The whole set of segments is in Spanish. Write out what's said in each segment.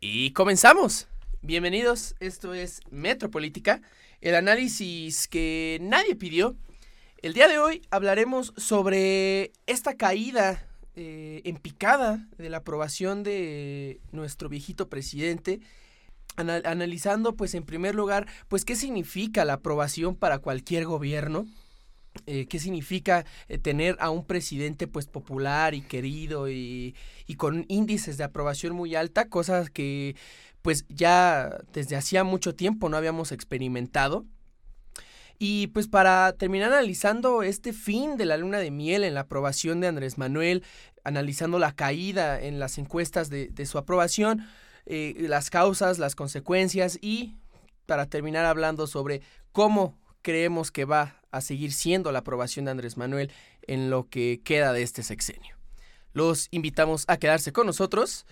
Y comenzamos. Bienvenidos, esto es Metropolítica, el análisis que nadie pidió. El día de hoy hablaremos sobre esta caída eh, en picada de la aprobación de nuestro viejito presidente, ana- analizando pues en primer lugar pues qué significa la aprobación para cualquier gobierno. Eh, qué significa eh, tener a un presidente pues popular y querido y, y con índices de aprobación muy alta, cosas que pues ya desde hacía mucho tiempo no habíamos experimentado. Y pues para terminar analizando este fin de la luna de miel en la aprobación de Andrés Manuel, analizando la caída en las encuestas de, de su aprobación, eh, las causas, las consecuencias y para terminar hablando sobre cómo creemos que va a seguir siendo la aprobación de Andrés Manuel en lo que queda de este sexenio. Los invitamos a quedarse con nosotros.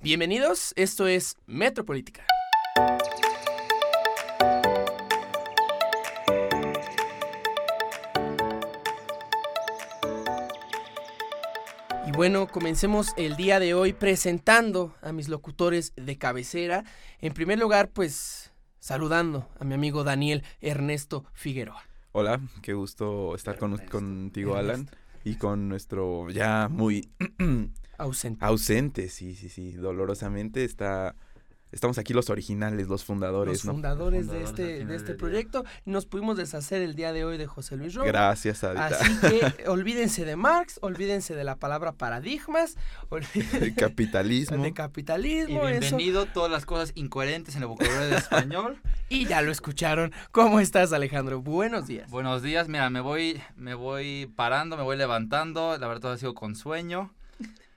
Bienvenidos, esto es Metropolítica. Y bueno, comencemos el día de hoy presentando a mis locutores de cabecera. En primer lugar, pues saludando a mi amigo Daniel Ernesto Figueroa. Hola, qué gusto estar con, Ernesto. contigo, Alan, y con nuestro ya muy Ausente. ausente, sí, sí, sí, dolorosamente está, estamos aquí los originales, los fundadores, los ¿no? fundadores, de Fundadores al este, final de este del día. proyecto. Nos pudimos deshacer el día de hoy de José Luis Romo. Gracias, Adita. Así que olvídense de Marx, olvídense de la palabra paradigmas, olvídense El capitalismo. de Y capitalismo, eso. bienvenido todas las cosas incoherentes en el vocabulario de español. Y ya lo escucharon. ¿Cómo estás, Alejandro? Buenos días. Buenos días, mira, me voy, me voy parando, me voy levantando, la verdad todo ha sido con sueño.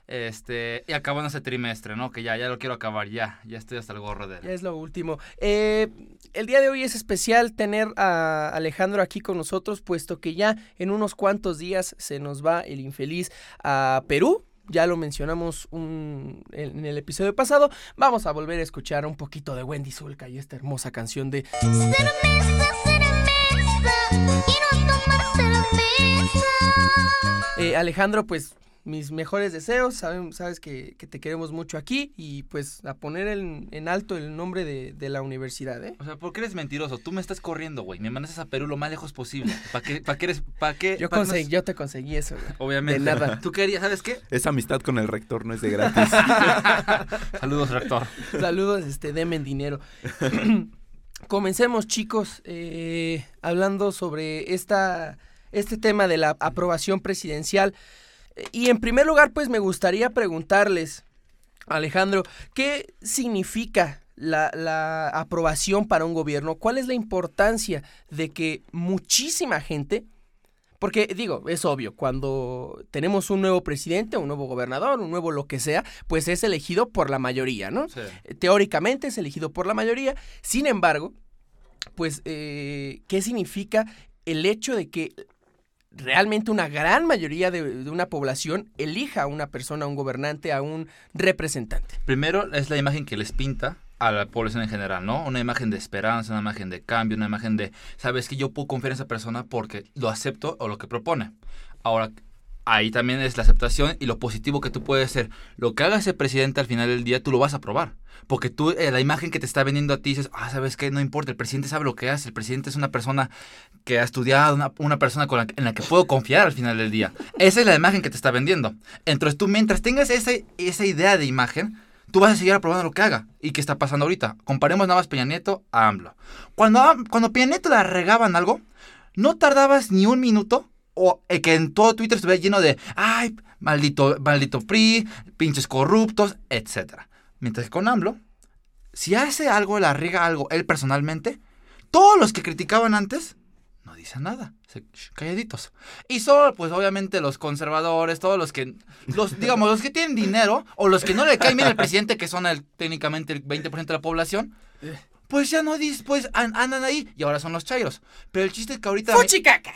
Este, y acabando ese trimestre, ¿no? Que ya, ya lo quiero acabar, ya, ya estoy hasta el gorro de Ya es lo último. Eh, el día de hoy es especial tener a Alejandro aquí con nosotros, puesto que ya en unos cuantos días se nos va el infeliz a Perú. Ya lo mencionamos un- en el episodio pasado. Vamos a volver a escuchar un poquito de Wendy Zulka y esta hermosa canción de cerveza, cerveza y no tomar cerveza. Eh, Alejandro, pues mis mejores deseos, saben- sabes que, que te queremos mucho aquí y pues a poner en, en alto el nombre de, de la universidad, ¿eh? O sea, ¿por qué eres mentiroso? Tú me estás corriendo, güey. Me mandas a Perú lo más lejos posible. ¿Para qué, para qué eres, para qué? Yo, pa' qué nos- consegui- yo te conseguí eso. güey. Obviamente. de nada. Tú querías, ¿sabes qué? Esa amistad con el rector no es de gratis. Saludos, rector. Saludos, este, denme dinero. Comencemos, chicos, eh, hablando sobre esta, este tema de la aprobación presidencial. Y en primer lugar, pues me gustaría preguntarles, Alejandro, ¿qué significa la, la aprobación para un gobierno? ¿Cuál es la importancia de que muchísima gente, porque digo, es obvio, cuando tenemos un nuevo presidente, un nuevo gobernador, un nuevo lo que sea, pues es elegido por la mayoría, ¿no? Sí. Eh, teóricamente es elegido por la mayoría. Sin embargo, pues, eh, ¿qué significa el hecho de que realmente una gran mayoría de, una población elija a una persona, a un gobernante, a un representante? Primero es la imagen que les pinta a la población en general, ¿no? Una imagen de esperanza, una imagen de cambio, una imagen de, sabes que yo puedo confiar en esa persona porque lo acepto o lo que propone. Ahora, ahí también es la aceptación y lo positivo que tú puedes ser. Lo que haga ese presidente al final del día, tú lo vas a probar. Porque tú, eh, la imagen que te está vendiendo a ti, dices, ah, ¿sabes qué? No importa, el presidente sabe lo que hace, el presidente es una persona que ha estudiado, una, persona en la que puedo confiar al final del día. Esa es la imagen que te está vendiendo. Entonces tú, mientras tengas esa, esa idea de imagen, tú vas a seguir aprobando lo que haga. ¿Y qué está pasando ahorita? Comparemos nada más Peña Nieto a AMLO. Cuando, cuando Peña Nieto la regaban algo, no tardabas ni un minuto o eh, que en todo Twitter estuviera lleno de, ay, maldito, maldito PRI, pinches corruptos, etc. Mientras que con AMLO, si hace algo, la riega algo él personalmente, todos los que criticaban antes no dicen nada, se, calladitos. Y solo, pues obviamente los conservadores, todos los que, los, digamos, los que tienen dinero o los que no le caen bien al presidente, que son el, técnicamente el 20% de la población, pues ya no dis, pues an- andan ahí y ahora son los chairos. Pero el chiste es que ahorita... ¡Fuchicaca!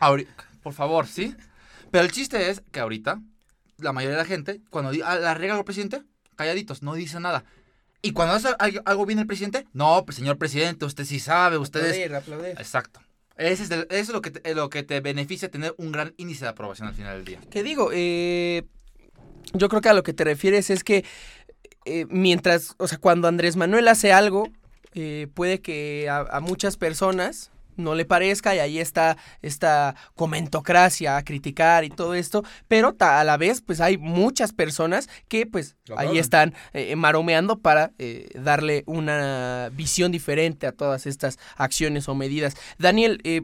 Ahori- por favor, ¿sí? Pero el chiste es que ahorita la mayoría de la gente, cuando di- a- la riega el presidente, calladitos, no dice nada. Y cuando hace al- algo bien el presidente, no, pues, señor presidente, usted sí sabe, usted es... Aplaudir, aplaudir. Exacto. Ese es el- eso es lo que, te, lo que te beneficia tener un gran índice de aprobación al final del día. ¿Qué digo? Eh, yo creo que a lo que te refieres es que eh, mientras, o sea, cuando Andrés Manuel hace algo, eh, puede que a, a muchas personas no le parezca y ahí está esta comentocracia a criticar y todo esto, pero a la vez pues hay muchas personas que pues ahí están eh, maromeando para eh, darle una visión diferente a todas estas acciones o medidas. Daniel, eh,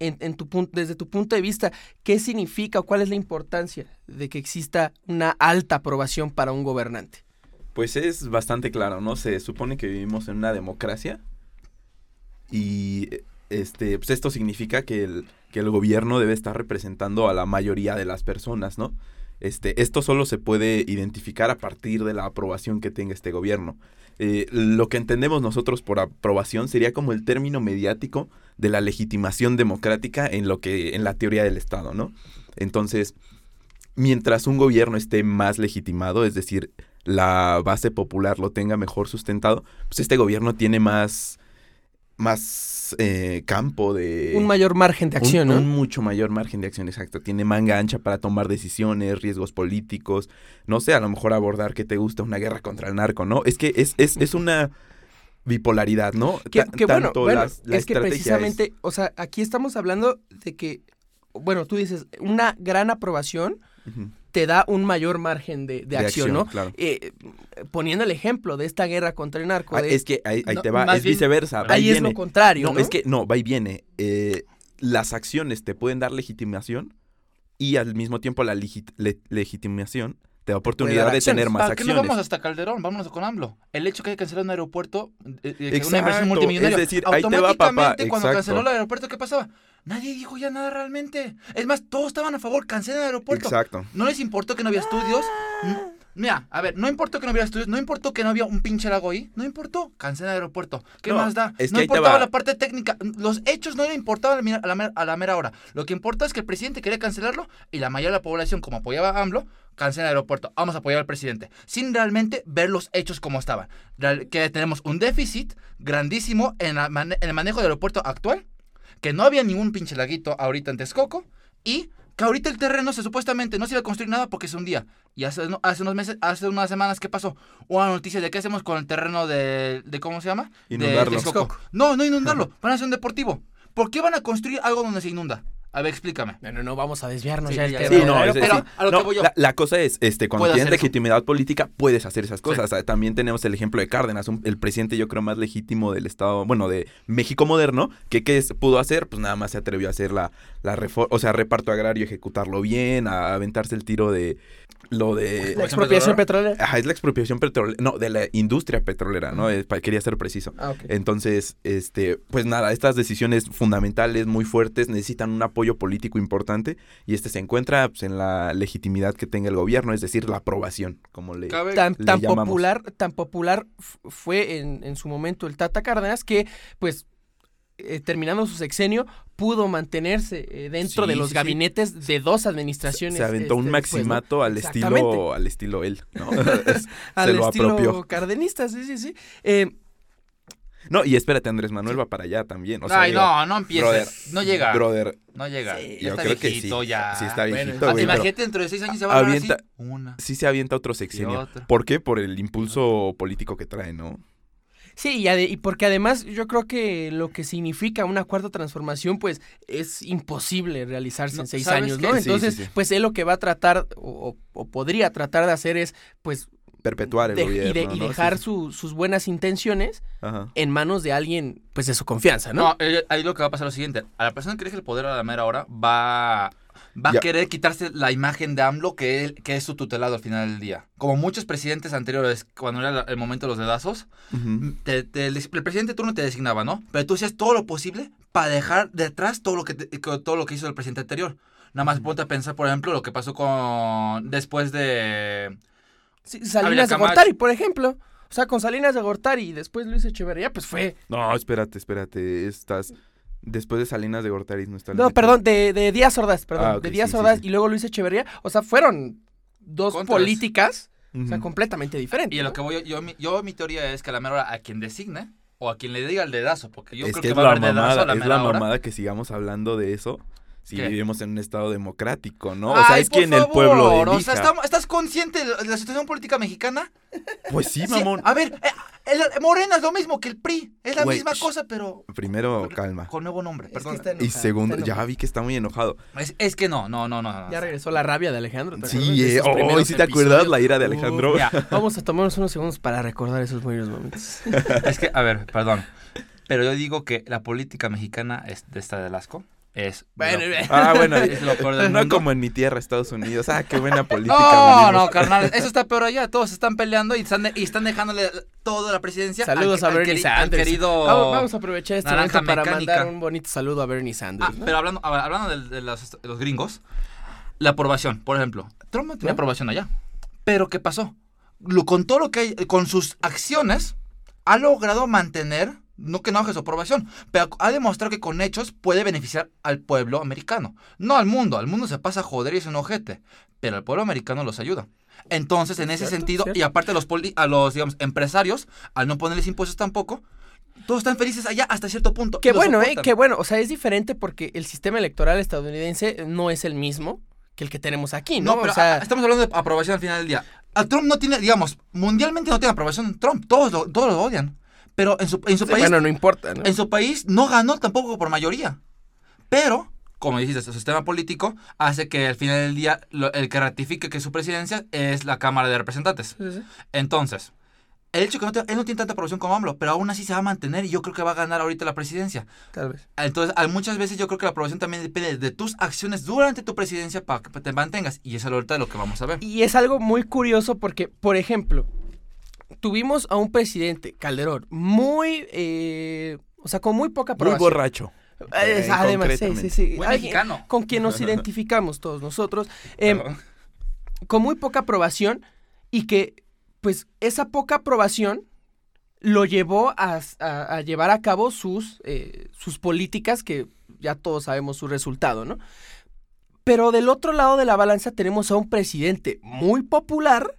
en, en tu pun- desde tu punto de vista, ¿qué significa o cuál es la importancia de que exista una alta aprobación para un gobernante? Pues es bastante claro, ¿no? Se supone que vivimos en una democracia y este, pues esto significa que el, que el gobierno debe estar representando a la mayoría de las personas, ¿no? Este, esto solo se puede identificar a partir de la aprobación que tenga este gobierno. Eh, lo que entendemos nosotros por aprobación sería como el término mediático de la legitimación democrática en lo que en la teoría del Estado, ¿no? Entonces, mientras un gobierno esté más legitimado, es decir, la base popular lo tenga mejor sustentado, pues este gobierno tiene más, más eh, campo de... un mayor margen de acción, un, ¿no? un mucho mayor margen de acción, exacto. Tiene manga ancha para tomar decisiones, riesgos políticos, no sé, a lo mejor abordar que te gusta una guerra contra el narco, ¿no? Es que es, es, es una bipolaridad, ¿no? Que, que bueno, tanto bueno, las- la es que precisamente, o sea, aquí estamos hablando de que, bueno, tú dices, una gran aprobación Ujú, te da un mayor margen de, de acción, ¿no? Claro. Eh, poniendo el ejemplo de esta guerra contra el narco, Ah, de- es que ahí, ahí No, te va, es bien, viceversa. ahí es lo contrario, No, ¿no? es que no, va y viene. Eh, las acciones te pueden dar legitimación y al mismo tiempo la legi- le- legitimación te da oportunidad de acciones. tener más ¿Para qué no acciones. vamos hasta Calderón? Vámonos con AMLO. El hecho que haya cancelado un aeropuerto, eh, eh, una Exacto, inversión multimillonaria. es decir, ahí te va, papá, automáticamente, cuando exacto. canceló el aeropuerto, ¿qué pasaba? Nadie dijo ya nada realmente. Es más, todos estaban a favor, cancelen el aeropuerto. Exacto. No les importó que no había estudios. N- Mira, a ver, no importó que no hubiera estudios, no importó que no había un pinche lago ahí, no importó, cancela el aeropuerto. ¿Qué No, más da? es que no importaba la parte técnica, los hechos no le importaban a la, mera- a la hora. Lo que importa es que el presidente quería cancelarlo y la mayoría de la población, como apoyaba a AMLO, cancela el aeropuerto. Vamos a apoyar al presidente, sin realmente ver los hechos como estaban. Que tenemos un déficit grandísimo en, la mane- en el manejo del aeropuerto actual, que no había ningún pinche laguito ahorita en Texcoco y que ahorita el terreno se supuestamente no se iba a construir nada porque se hundía. Y hace, hace unos meses, hace unas semanas, ¿qué pasó? Una noticia de qué hacemos con el terreno de, de ¿cómo se llama? Inundarlo. De Texcoco. No, no inundarlo, van a hacer un deportivo. ¿Por qué van a construir algo donde se inunda? A ver, explícame. Bueno, no vamos a desviarnos Sí, ya ya, tema. ya. Sí, no, es a lo que no, voy yo. La, la cosa es, este, cuando tienes eso. legitimidad política, puedes hacer esas cosas. O sea, también tenemos el ejemplo de Cárdenas, un- el presidente, yo creo, más legítimo del Estado, bueno, de México moderno, que qué pudo hacer, pues nada más se atrevió a hacer la, la reforma, o sea, reparto agrario, ejecutarlo bien, a aventarse el tiro de lo de... La expropiación petrolera. Ajá, es la expropiación petrolera, no, de la industria petrolera, ¿no? Quería ser preciso. Ah, ok. Entonces, este, pues nada, estas decisiones fundamentales, muy fuertes, necesitan un apoyo político importante y este se encuentra pues, en la legitimidad que tenga el gobierno, es decir, la aprobación, como le... Cabe- tan, le tan llamamos. popular, tan popular fue en, en su momento el Tata Cárdenas que, pues, eh, terminando su sexenio, pudo mantenerse eh, dentro Sí, de los sí, sí. gabinetes de dos administraciones. Se aventó un este, después, ¿no? maximato al estilo, al estilo él, ¿no? Es- Al se lo estilo apropió. cardenista, sí, sí, sí. Eh, No, y espérate, Andrés Manuel va para allá también. O sea, Ay, digo, no, no empieces. brother, no llega. Brother, No llega. Sí, yo está creo que sí. viejito ya. Sí está Bueno, viejito, Ah, güey, Imagínate, dentro de seis años se va a así. avienta- Una. sí se avienta otro sexenio. otro. ¿Por qué? Por el impulso político que trae, ¿no? Sí, y, ade- y porque además yo creo que lo que significa una cuarta transformación, pues es imposible realizarse No, en seis ¿sabes años, qué? ¿no? Sí, sí, Entonces, sí. pues él lo que va a tratar o, o- o podría tratar de hacer es, pues, Perpetuar el de- gobierno, y, de- y dejar sí. su- sus buenas intenciones Ajá. en manos de alguien, pues de su confianza, ¿no? No, eh, ahí lo que va a pasar es lo siguiente. A la persona que deje el poder a la mera hora va, va Ya. a querer quitarse la imagen de AMLO que, él, que es su tutelado al final del día. Como muchos presidentes anteriores, cuando era el momento de los dedazos, Ujú. te- te- el, el presidente tú no te designaba, ¿no? Pero tú hacías todo lo posible para dejar detrás todo lo que, te- todo lo que hizo el presidente anterior. Nada más ponte a pensar, por ejemplo, lo que pasó con después de... Sí, Salinas de. Gortari, por ejemplo. O sea, con Salinas de Gortari y después Luis Echeverría, pues fue... No, espérate, espérate. Estás. Después de Salinas de Gortari no está. No, perdón, de, de Díaz Ordaz, perdón. Ah, de Díaz sí, Ordaz sí. y luego Luis Echeverría. O sea, fueron dos Contras. políticas, o sea, Ujú. completamente diferentes. Y lo que voy, yo, yo, mi- yo mi teoría es que a la mera hora a quien designe o a quien le diga el dedazo, porque yo es creo que que, es va a la haber dedazo a mamada, la es mera la hora. mamada que sigamos hablando de eso. Si ¿Qué? vivimos en un estado democrático, ¿no? O sea, es quien el pueblo O elija. sea, ¿estamos- ¿estás consciente de la situación política mexicana? Pues sí, Sí, mamón. a ver, eh, el- Morena es lo mismo que el PRI. Es la misma cosa, pero Primero, calma. con nuevo nombre. Es que Perdón. está Y segundo, está ya vi que está muy enojado. Es, es que no, no, no, no. no. Ya regresó la rabia de Alejandro. ¿te acuerdas Sí, de eh, oh, ¿sí te acuerdas la ira de Alejandro? Mira, Vamos a tomarnos unos segundos para recordar esos buenos momentos. es que, a ver, perdón. Pero yo digo que la política mexicana es de esta de asco. Es. Bueno, lo- Ah, bueno, es lo peor del no mundo. como en mi tierra, Estados Unidos. Ah, qué buena política. No, no, carnal, eso está peor allá. Todos están peleando y están, y están dejándole toda la presidencia. Saludos al- a Bernie al Sanders. querido. Vamos, vamos a aprovechar este momento para Mecánica. mandar un bonito saludo a Bernie Sanders. Ah, ¿no? pero hablando, hablando de, de los, de los gringos, la aprobación, por ejemplo. Trump no tenía ¿No? aprobación allá. Pero ¿qué pasó? Lo, con todo lo que hay, con sus acciones, ha logrado mantener, no que no baje su aprobación, pero ha demostrado que con hechos puede beneficiar al pueblo americano. No al mundo, al mundo se pasa a joder y es un ojete, pero al pueblo americano los ayuda. Entonces, en ese Cierto, sentido, cierto. y aparte a los, poli- a los digamos, empresarios, al no ponerles impuestos tampoco, todos están felices allá hasta cierto punto. Qué bueno, ¿eh? Qué bueno. O sea, es diferente porque el sistema electoral estadounidense no es el mismo que el que tenemos aquí, ¿no? No, pero o sea, a- estamos hablando de aprobación al final del día. A Trump no tiene, digamos, mundialmente no tiene aprobación Trump. Todos lo, todos lo odian. Pero en su, en su sí, país, bueno, no importa, ¿no? en su país no ganó tampoco por mayoría. Pero, como dijiste, su sistema político hace que al final del día lo- el que ratifique que su presidencia es la Cámara de Representantes. Sí, sí, Entonces, el hecho que no te- él no tiene tanta aprobación como AMLO, pero aún así se va a mantener y yo creo que va a ganar ahorita la presidencia. tal vez. Entonces, muchas veces yo creo que la aprobación también depende de tus acciones durante tu presidencia para que te mantengas. Y eso es ahorita lo que vamos a ver. Y es algo muy curioso porque, por ejemplo, tuvimos a un presidente, Calderón, muy, eh, o sea, con muy poca Muy aprobación. borracho. Eh, Eh, además, sí, sí, concretamente. sí. Buen Alguien mexicano. Con quien nos identificamos todos nosotros. eh, Perdón. con muy poca aprobación y que, pues, esa poca aprobación lo llevó a, a- a llevar a cabo sus, eh, sus políticas que ya todos sabemos su resultado, ¿no? Pero del otro lado de la balanza tenemos a un presidente muy popular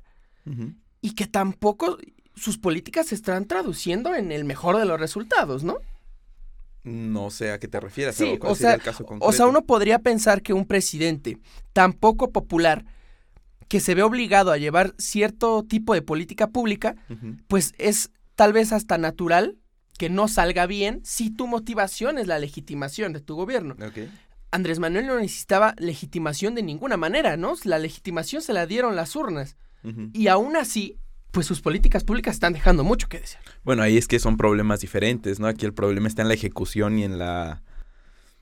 Ujú. Y que tampoco sus políticas se están traduciendo en el mejor de los resultados, ¿no? No sé a qué te refieres. Sí, o, sea, el caso O sea, uno podría pensar que un presidente tan poco popular que se ve obligado a llevar cierto tipo de política pública, pues es tal vez hasta natural que no salga bien si tu motivación es la legitimación de tu gobierno. Andrés Manuel no necesitaba legitimación de ninguna manera, ¿no? La legitimación se la dieron las urnas. Y aún así, pues sus políticas públicas están dejando mucho que desear. Bueno, ahí es que son problemas diferentes, ¿no? Aquí el problema está en la ejecución y en la...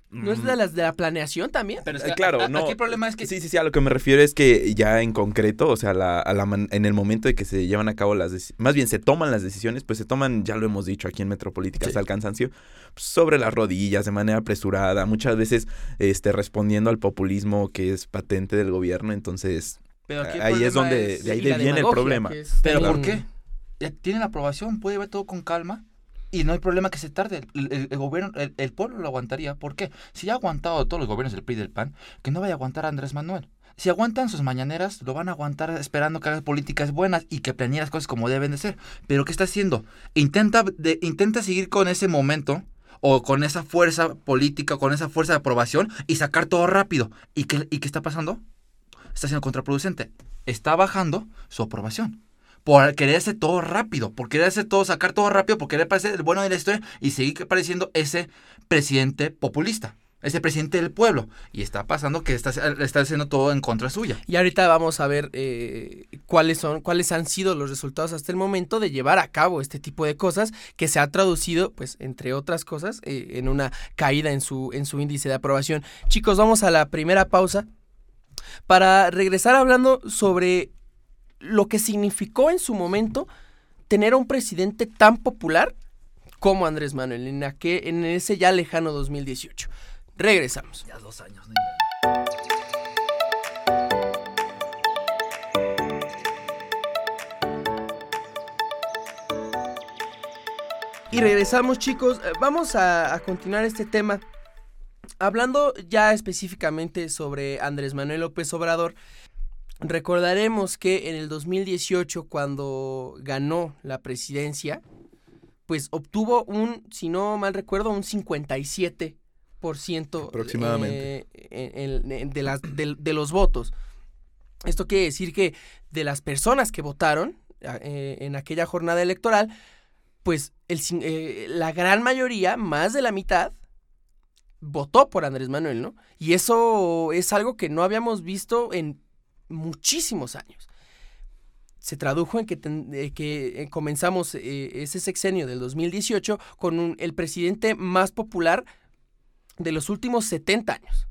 ¿No es Mm, de las de la planeación también? Pero es eh, que claro, a- a- no. Aquí el problema es que Sí, sí, sí, a lo que me refiero es que ya en concreto, o sea, la, a la man- en el momento de que se llevan a cabo las más bien se toman las decisiones, pues se toman, ya lo hemos dicho aquí en Metropolítica Sí. hasta el cansancio, sobre las rodillas, de manera apresurada, muchas veces este, respondiendo al populismo que es patente del gobierno, entonces Pero aquí ahí es donde, es- de ahí viene el problema. ¿Pero por qué? Tiene la aprobación, puede ver todo con calma y no hay problema que se tarde. El, el- el gobierno, el, el pueblo lo aguantaría. ¿Por qué? Si ya ha aguantado todos los gobiernos del PRI y del PAN, que no vaya a aguantar a Andrés Manuel. Si aguantan sus mañaneras, lo van a aguantar esperando que haga políticas buenas y que planee las cosas como deben de ser. Pero ¿qué está haciendo? Intenta, de- intenta seguir con ese momento o con esa fuerza política, con esa fuerza de aprobación y sacar todo rápido. ¿Y qué, y qué está pasando? Está siendo contraproducente. Está bajando su aprobación. Por querer hacer todo rápido, por querer hacer todo, sacar todo rápido, por querer parecer el bueno de la historia y seguir pareciendo ese presidente populista, ese presidente del pueblo. Y está pasando que está, está haciendo todo en contra suya. Y ahorita vamos a ver eh, cuáles son, cuáles han sido los resultados hasta el momento de llevar a cabo este tipo de cosas que se ha traducido, pues, entre otras cosas, eh, en una caída en su, en su índice de aprobación. Chicos, vamos a la primera pausa para regresar hablando sobre lo que significó en su momento tener a un presidente tan popular como Andrés Manuel en, aquel- en ese ya lejano 2018. Regresamos. Ya dos años. Y regresamos chicos, vamos a, a continuar este tema. Hablando ya específicamente sobre Andrés Manuel López Obrador, recordaremos que en el 2018 cuando ganó la presidencia, pues obtuvo un, si no mal recuerdo, un 57% 10% Aproximadamente. eh, en- en- de, las, de, de los votos. Esto quiere decir que de las personas que votaron eh, en aquella jornada electoral, pues el, eh, la gran mayoría, más de la mitad, votó por Andrés Manuel, ¿no? Y eso es algo que no habíamos visto en muchísimos años. Se tradujo en que, eh, eh, comenzamos eh, ese sexenio del 2018 con el presidente más popular de los últimos 70 años.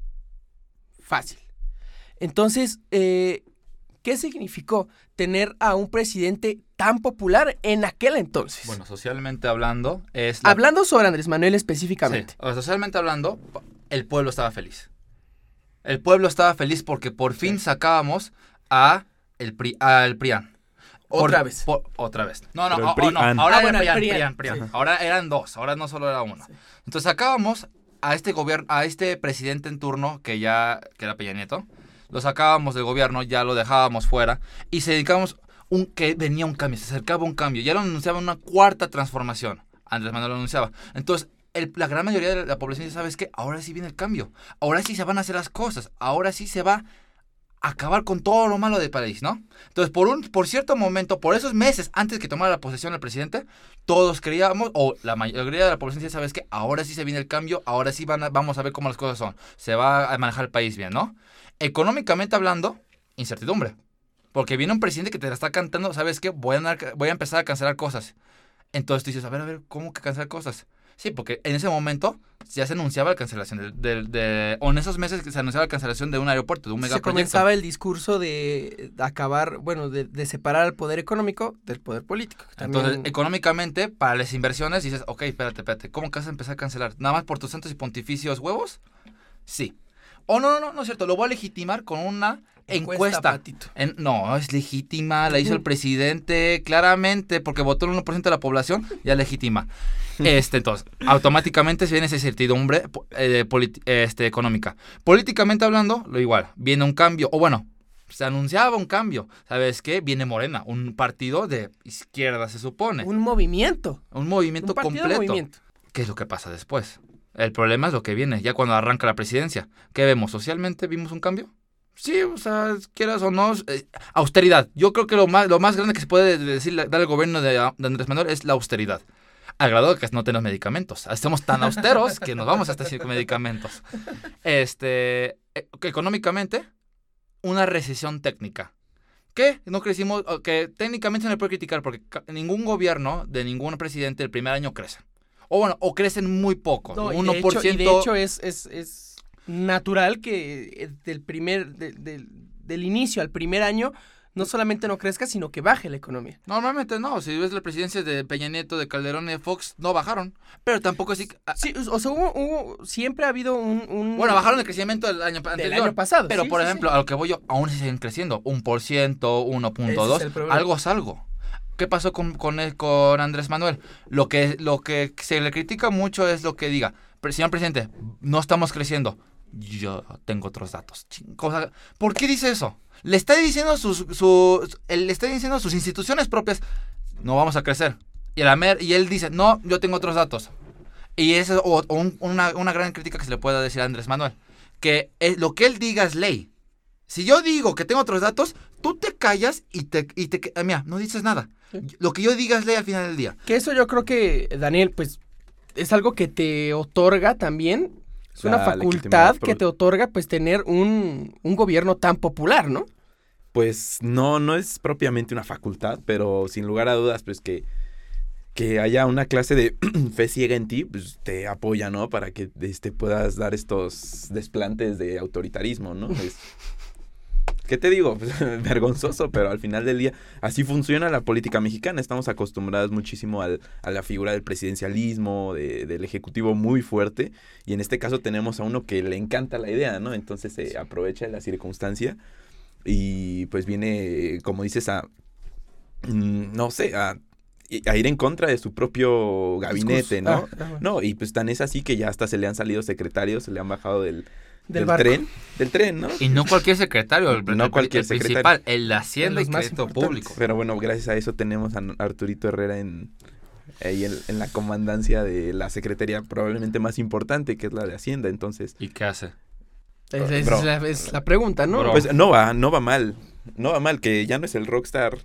Fácil. Entonces, ¿qué significó tener a un presidente tan popular en aquel entonces? Bueno, socialmente hablando, es la- Hablando sobre Andrés Manuel específicamente. Sí, o sea, socialmente hablando, el pueblo estaba feliz. El pueblo estaba feliz porque por fin sacábamos a el PRI, al PRIAN. Por- Otra vez. por- otra vez. No, no, Pero el o- o no, ahora Ah, era bueno, PRIAN, PRIAN. PRIAN, PRIAN. Sí. Ahora eran dos, ahora no solo era uno. Entonces sacábamos a este gobierno, a este presidente en turno que ya, que era Peña Nieto, lo sacábamos del gobierno, ya lo dejábamos fuera y se dedicábamos un que venía un cambio, se acercaba un cambio, ya lo anunciaba una cuarta transformación. Andrés Manuel lo anunciaba. Entonces, la gran mayoría de la población ya sabe que ahora sí viene el cambio. Ahora sí se van a hacer las cosas. Ahora sí se va a acabar con todo lo malo del país, ¿no? Entonces, por un por cierto momento, por esos meses antes que tomara la posesión el presidente, todos creíamos, o la mayoría de la población ya sabe que ahora sí se viene el cambio, ahora sí van a- vamos a ver cómo las cosas son. Se va a manejar el país bien, ¿no? Económicamente hablando, incertidumbre. Porque viene un presidente que te la está cantando, ¿sabes qué? Voy a, voy a empezar a cancelar cosas. Entonces tú dices, a ver, a ver, ¿cómo que cancelar cosas? Sí, porque en ese momento ya se anunciaba la cancelación del, del- de, o en esos meses que se anunciaba la cancelación de un aeropuerto, de un Se megaproyecto. comenzaba el discurso de acabar, bueno, de, de separar al poder económico del poder político. también- Entonces, económicamente, para las inversiones, dices, ok, espérate, espérate, ¿cómo que vas a empezar a cancelar? ¿Nada más por tus santos y pontificios huevos? Sí. O no, no, no, no es cierto, lo voy a legitimar con una encuesta. Patito. En- no, es legítima, la hizo el presidente claramente, porque votó el 1% de la población, ya legítima. Este, entonces, automáticamente se viene esa incertidumbre eh, este, económica. Políticamente hablando, lo igual, viene un cambio, o bueno, se anunciaba un cambio. ¿Sabes qué? Viene Morena, un partido de izquierda, se supone. Un, Un movimiento. movimiento Un completo. movimiento. ¿Qué es lo que pasa después? El problema es lo que viene, ya cuando arranca la presidencia. ¿Qué vemos? ¿Socialmente vimos un cambio? Sí, o sea, quieras o no, eh, austeridad. Yo creo que lo más, lo más grande que se puede decir, dar al gobierno de, de Andrés Manuel es la austeridad. Al que no tenemos medicamentos. Estamos tan austeros que nos vamos hasta sin medicamentos. Este, eh, económicamente, una recesión técnica. ¿Qué? No crecimos, que técnicamente se le puede criticar porque ningún gobierno de ningún presidente el primer año crece. O bueno, o crecen muy poco. No, y 1%. de hecho, y de hecho es, es, es natural que eh, del primer, de- del- del inicio al primer año no solamente no crezca, sino que baje la economía. Normalmente no, si ves la presidencia de Peña Nieto, de Calderón y de Fox, no bajaron. Pero tampoco así. ah, Sí, o sea, hubo, hubo- siempre ha habido un... un- Bueno, bajaron el crecimiento del año del anterior. año pasado. Pero sí, por sí, sí. ejemplo, a lo que voy yo, aún siguen creciendo. Un por ciento, 1.2. Ese es el problema. algo es algo. ¿Qué pasó con, con, Andrés Manuel? Lo que, lo que se le critica mucho es lo que diga, "Pre- señor presidente, no estamos creciendo. Yo tengo otros datos. ¿Por qué dice eso? Le está diciendo sus, sus- le está diciendo sus instituciones propias, no vamos a crecer. Y, la mer- y él dice, no, yo tengo otros datos. Y esa es o- o un- una, una gran crítica que se le puede decir a Andrés Manuel. Que es- lo que él diga es ley. Si yo digo que tengo otros datos, tú te callas y te... Y te ah, mira, no dices nada. Lo que yo diga es ley al final del día. Que eso yo creo que, Daniel, pues es algo que te otorga también. Es una facultad que te otorga pues tener un, un gobierno tan popular, ¿no? Pues no, no es propiamente una facultad, pero sin lugar a dudas, pues que, que haya una clase de fe ciega en ti, pues te apoya, ¿no? Para que este, puedas dar estos desplantes de autoritarismo, ¿no? Es- ¿Qué te digo? Vergonzoso, pero al final del día así funciona la política mexicana. Estamos acostumbrados muchísimo al- a la figura del presidencialismo, de- del ejecutivo muy fuerte, y en este caso tenemos a uno que le encanta la idea, ¿no? Entonces se aprovecha de la circunstancia y pues viene, como dices, a, mm, no sé, a, a ir en contra de su propio gabinete, ¿no? Ah, ah, No, y pues tan es así que ya hasta se le han salido secretarios, se le han bajado del, Del del barco. tren, del tren, ¿no? Y no cualquier secretario, el, No el- cualquier el secretario. principal, el de Hacienda y Crédito. Público. Pero bueno, gracias a eso tenemos a Arturito Herrera en, ahí en, en la comandancia de la secretaría probablemente más importante, que es la de Hacienda. Entonces, ¿Y qué hace? Es, es la, es la pregunta, ¿no? Bro. pues no va, no va mal. No va mal, que ya no es el rockstar.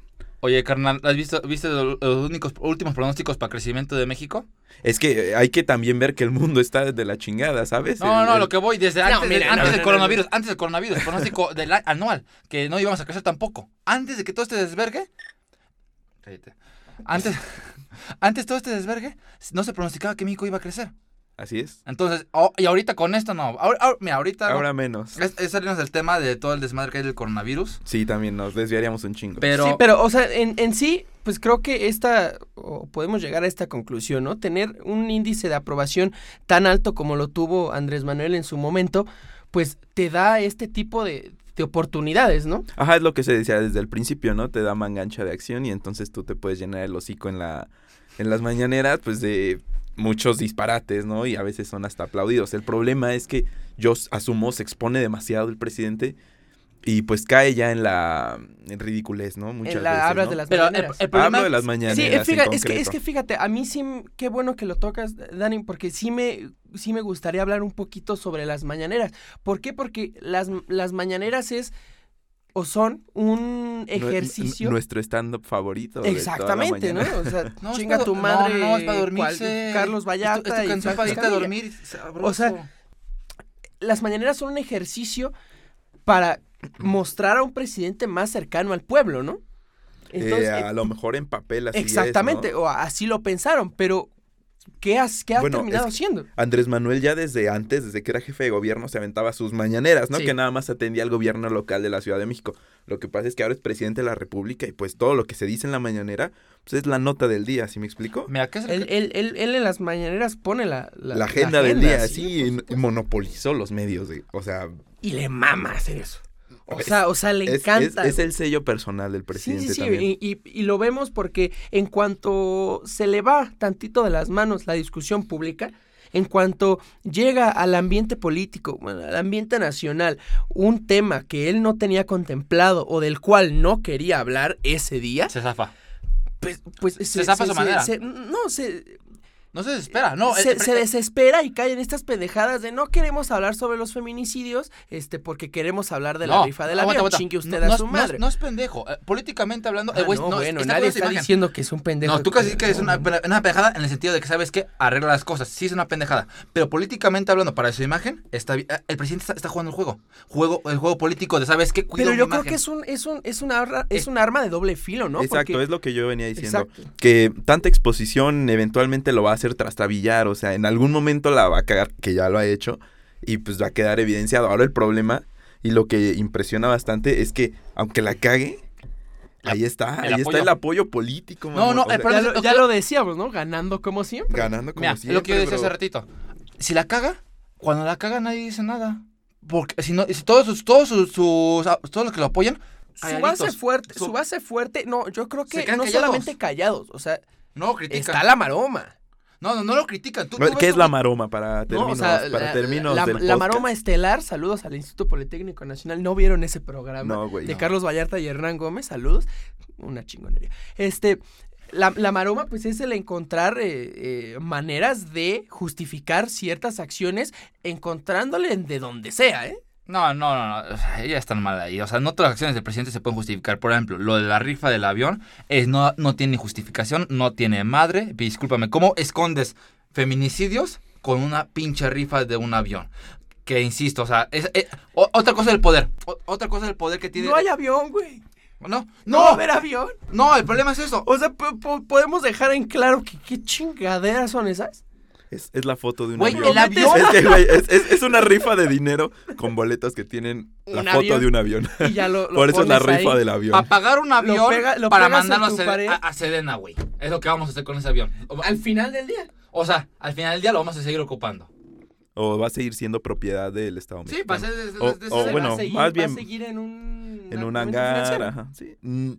Oye, carnal, ¿has visto, viste los, los únicos, últimos pronósticos para crecimiento de México? Es que hay que también ver que el mundo está de la chingada, ¿sabes? No, El- no, el- lo que voy desde No, antes, de- mira, antes no, del no, coronavirus, antes del coronavirus, pronóstico del anual, que no íbamos a crecer tampoco. Antes de que todo este desvergue, cállate. Antes, antes todo este desvergue, no se pronosticaba que México iba a crecer. Así es. Entonces, oh, y ahorita con esto no. Ahora, ahora- mira, ahorita no. Ahora menos. es, es salirnos del tema de todo el desmadre que hay del coronavirus. Sí, también nos desviaríamos un chingo. Pero, Sí, pero, o sea, en, en sí, pues creo que esta, o podemos llegar a esta conclusión, ¿no? Tener un índice de aprobación tan alto como lo tuvo Andrés Manuel en su momento, pues te da este tipo de, de oportunidades, ¿no? Ajá, es lo que se decía desde el principio, ¿no? Te da mangancha de acción y entonces tú te puedes llenar el hocico en la en las mañaneras, pues de muchos disparates, ¿no? Y a veces son hasta aplaudidos. El problema es que yo asumo se expone demasiado el presidente y pues cae ya en la en ridiculez, ¿no? Muchas En la- veces, hablas ¿no? de las pero mañaneras. el problema Hablo de las Sí, mañaneras eh, en fíjate, es que, es que fíjate, a mí sí, qué bueno que lo tocas, Dani, porque sí me, sí me gustaría hablar un poquito sobre las mañaneras. ¿Por qué? Porque las, las mañaneras es, o son, un ejercicio... n- nuestro stand-up favorito. de toda la Exactamente, ¿no? O sea, No, es chinga tu madre. No, no, es para dormirse. Carlos Vallarta. Es tu, es tu y canción Franco para irte a Escamilla. dormir. sabroso. O sea, Las mañaneras son un ejercicio para mostrar a un presidente más cercano al pueblo, ¿no? Eh, a lo mejor en papel así es, exactamente, ¿no? o así lo pensaron, pero ¿qué, has, qué Bueno, terminado es- haciendo? Andrés Manuel ya desde antes, desde que era jefe de gobierno, se aventaba sus mañaneras, ¿no? Sí. Que nada más atendía al gobierno local de la Ciudad de México. Lo que pasa es que ahora es presidente de la República y pues todo lo que se dice en la mañanera, pues es la nota del día, ¿sí me explico? Mira, ¿qué es el Él, él, él, él en las mañaneras pone la, La, la- agenda la del agenda, día, sí, y- y monopolizó los medios, de- o sea, Y le mama hacer eso. O Es- sea, o sea, le es, encanta. es- el sello personal del Sí, presidente sí, sí, también. y, y- y lo vemos porque en cuanto se le va tantito de las manos la discusión pública, en cuanto llega al ambiente político, bueno, al ambiente nacional, un tema que él no tenía contemplado o del cual no quería hablar ese día, Se zafa. pues, pues Se zafa su manera. se- no, se, No se desespera, no. se, el- se desespera y cae en estas pendejadas de no queremos hablar sobre los feminicidios, este, porque queremos hablar de la no, rifa del aguanta, avión. Chingue usted no, a no su es- no madre. No es, pendejo. eh, políticamente hablando, Ah, el güey no, no, bueno, está nadie está imagen. diciendo que es un pendejo. No, tú casi que es una, una pendejada en el sentido de que sabes que arregla las cosas. Sí es una pendejada. Pero políticamente hablando, para su imagen, está eh, el presidente está, está jugando el juego. juego. El juego político de, ¿sabes qué? Cuido Pero mi yo creo imagen. que es un, es un, es un, arma, es un arma de doble filo, ¿no? Exacto, Porque- es lo que yo venía diciendo. Exacto. Que tanta exposición eventualmente lo va a hacer trastrabillar, o sea, en algún momento la va a cagar, que ya lo ha hecho, y pues va a quedar evidenciado. Ahora el problema, y lo que impresiona bastante, es que aunque la cague, La- ahí está, ahí apoyo. está el apoyo político. No, no, o sea, el problema Ya, lo, ya decíamos, ¿no? Ganando como siempre. ganando como Mira, es siempre, lo que yo decía bro. hace ratito. Si la caga, cuando la caga nadie dice nada. Porque si no, si todos sus, todos sus, sus- todos los que lo apoyan, Su base fuerte, Su- su base fuerte, no, yo creo que no callados. solamente callados, o sea, no critican. está la maroma. No, no, no lo critican. Tú, ¿Qué es la maroma para ¿no? términos, O sea, para la, términos la- del la podcast? maroma estelar, saludos al Instituto Politécnico Nacional. ¿No vieron ese programa? No, de no. Carlos Vallarta y Hernán Gómez, saludos. Una chingonería. Este, la, la maroma, pues es el encontrar eh, eh, maneras de justificar ciertas acciones, encontrándole de donde sea, ¿eh? No, no, no, no. ella está mal ahí. O sea, no todas las acciones del presidente se pueden justificar. Por ejemplo, lo de la rifa del avión es no, no tiene justificación, no tiene madre. Discúlpame, ¿cómo escondes feminicidios con una pinche rifa de un avión? Que insisto, o sea, es, eh, o- otra cosa del poder. o- otra cosa del poder que tiene. No hay avión, güey. No, No va a no, haber avión. no, el problema es eso. O sea, po- po- podemos dejar en claro que qué chingaderas son esas. Es, es la foto de un Güey, avión. el avión. Es, que, güey, es, es- es una rifa de dinero con boletos que tienen la foto avión. de un avión. Y ya lo, lo Por eso es la rifa ahí. del avión. Para pagar un avión pega- lo para mandarlo a, a- a Sedena, güey. Es lo que vamos a hacer con ese avión. Al final del día. o sea, al final del día lo vamos a seguir ocupando. O va a seguir siendo propiedad del Estado Sí, mexicano. para ser de, de- O- o bueno, va a seguir, más va a bien seguir en un, en un hangar, ajá, sí. Mm,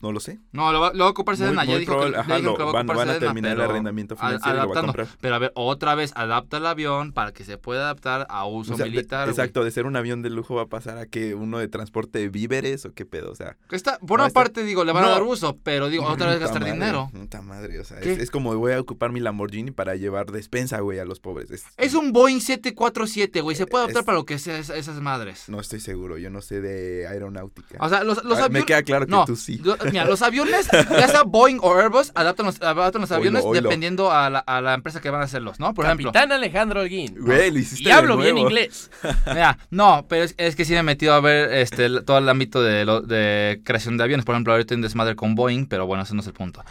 No lo sé. No, lo va, lo va a Muy- Sedena. ya dijo probable, que, ajá, lo- que lo va a van- ocupar van a Sedena, terminar el arrendamiento a- financiero y lo va a comprar. Pero a ver, otra vez, adapta el avión para que se pueda adaptar a uso O sea, de- militar. exacto, de ser un avión de lujo va a pasar a que uno de transporte de víveres o qué pedo, o sea. Está, por una parte, digo, le van a dar uso, pero digo, otra vez gastar madre, dinero. Puta madre, o sea, es, es como voy a ocupar mi Lamborghini para llevar despensa, güey, a los pobres. Es- Es un Boeing 747, güey. Se puede adaptar Es- para lo que sea esa- esas madres. No estoy seguro, yo no sé de aeronáutica. O sea, los, los me queda claro que no, tú sí. Mira, los aviones, ya sea Boeing o Airbus, adaptan los, adaptan los aviones oilo. dependiendo a la, a la empresa que van a hacerlos, ¿no? Por ejemplo. Capitán Alejandro Holguín. Güey, lo hiciste Y hablo bien inglés. Mira, no, pero es, es que sí me he metido a ver este, todo el ámbito de, lo- de creación de aviones. Por ejemplo, ahorita un desmadre con Boeing, pero bueno, ese no es el punto.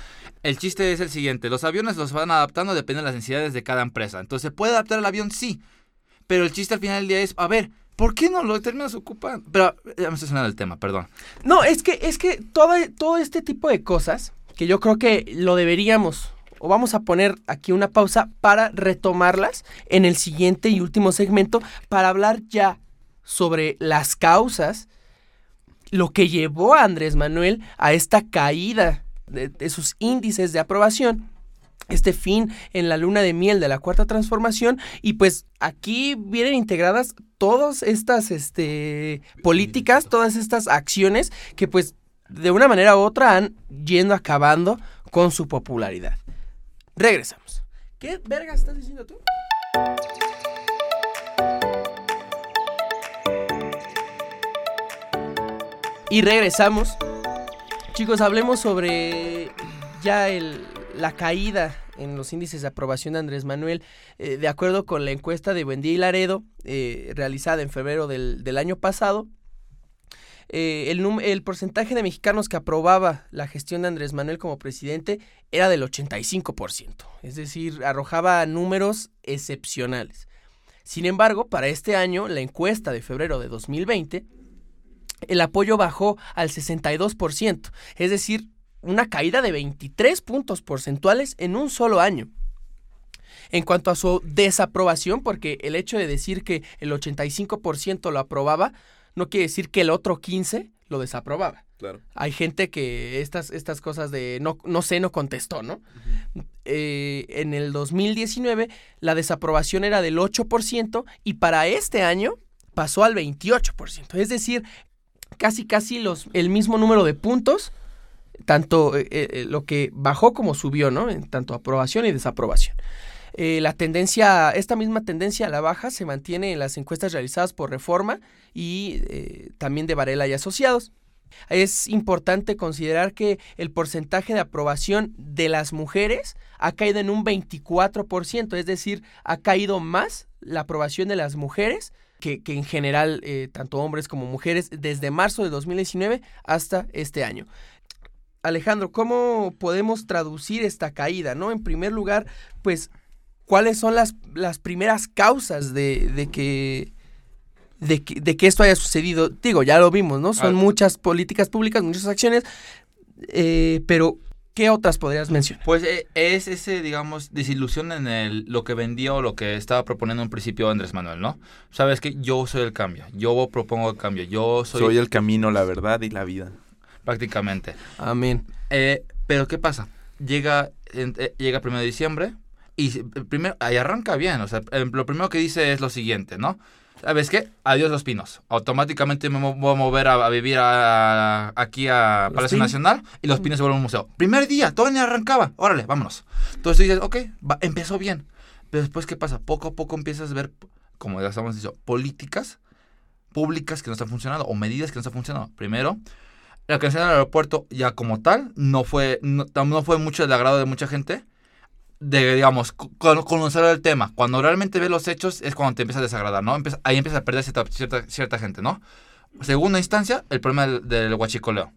El chiste es el siguiente: los aviones los van adaptando depende de las necesidades de cada empresa. Entonces, ¿se puede adaptar el avión? Sí. Pero el chiste al final del día es: a ver, ¿por qué no lo terminas ocupando? Pero ya me estoy el tema, perdón. No, es que, es que todo, todo este tipo de cosas, que yo creo que lo deberíamos, o vamos a poner aquí una pausa para retomarlas en el siguiente y último segmento, para hablar ya sobre las causas, lo que llevó a Andrés Manuel a esta caída de sus índices de aprobación. Este fin en la luna de miel de la cuarta transformación y pues aquí vienen integradas todas estas este, políticas, todas estas acciones que pues de una manera u otra han yendo acabando con su popularidad. Regresamos. ¿Qué verga estás diciendo tú? Y regresamos. Chicos, hablemos sobre ya el, la caída en los índices de aprobación de Andrés Manuel. Eh, de acuerdo con la encuesta de Buendía y Laredo, eh, realizada en febrero del, del año pasado, eh, el, el porcentaje de mexicanos que aprobaba la gestión de Andrés Manuel como presidente era del 85%. Es decir, arrojaba números excepcionales. Sin embargo, para este año, la encuesta de febrero de 2020, el apoyo bajó al 62%. Es decir, una caída de 23 puntos porcentuales en un solo año. En cuanto a su desaprobación, porque el hecho de decir que el 85% lo aprobaba, no quiere decir que el otro 15% lo desaprobaba. Claro. Hay gente que estas, estas cosas de no, no sé, no contestó, ¿no? Eh, en el 2019 la desaprobación era del 8% y para este año pasó al 28%. Es decir, casi casi los, el mismo número de puntos, tanto eh, eh, lo que bajó como subió, ¿no? En tanto aprobación y desaprobación. Eh, la tendencia, esta misma tendencia a la baja se mantiene en las encuestas realizadas por Reforma y eh, también de Varela y Asociados. Es importante considerar que el porcentaje de aprobación de las mujeres ha caído en un 24%, es decir, ha caído más la aprobación de las mujeres que, en general, eh, tanto hombres como mujeres, desde marzo de 2019 hasta este año. Alejandro, ¿cómo podemos traducir esta caída? ¿no? En primer lugar, pues, ¿cuáles son las, las primeras causas de, de que, de, que, de que esto haya sucedido? Digo, ya lo vimos, ¿no? Son muchas políticas públicas, muchas acciones, eh, pero ¿qué otras podrías mencionar? Pues eh, es ese, digamos, desilusión en el, lo que vendía o lo que estaba proponiendo en un principio Andrés Manuel, ¿no? Sabes que yo soy el cambio, yo propongo el cambio, yo soy, Soy el camino, la verdad y la vida. Prácticamente. Amén. Eh, pero ¿qué pasa? Llega, eh, llega primero de diciembre y se- primero, ahí arranca bien. O sea, eh, lo primero que dice es lo siguiente, ¿no? ¿Sabes qué? Adiós los pinos. Automáticamente me voy a mover a, a vivir a- aquí a Palacio. Nacional y los pinos se vuelven un museo. Primer día, todavía ni arrancaba. Órale, vámonos. Entonces tú dices, ok, va- empezó bien. Pero después, ¿qué pasa? Poco a poco empiezas a ver, como ya estamos diciendo, políticas públicas que no están funcionando o medidas que no están funcionando. Primero, la canción del aeropuerto ya como tal no fue no, no fue mucho del agrado de mucha gente. De digamos co- con- conocer el tema cuando realmente ves los hechos es cuando te empieza a desagradar no Empieza- ahí empieza a perder cierta, cierta, cierta gente no segunda instancia el problema del, del huachicoleo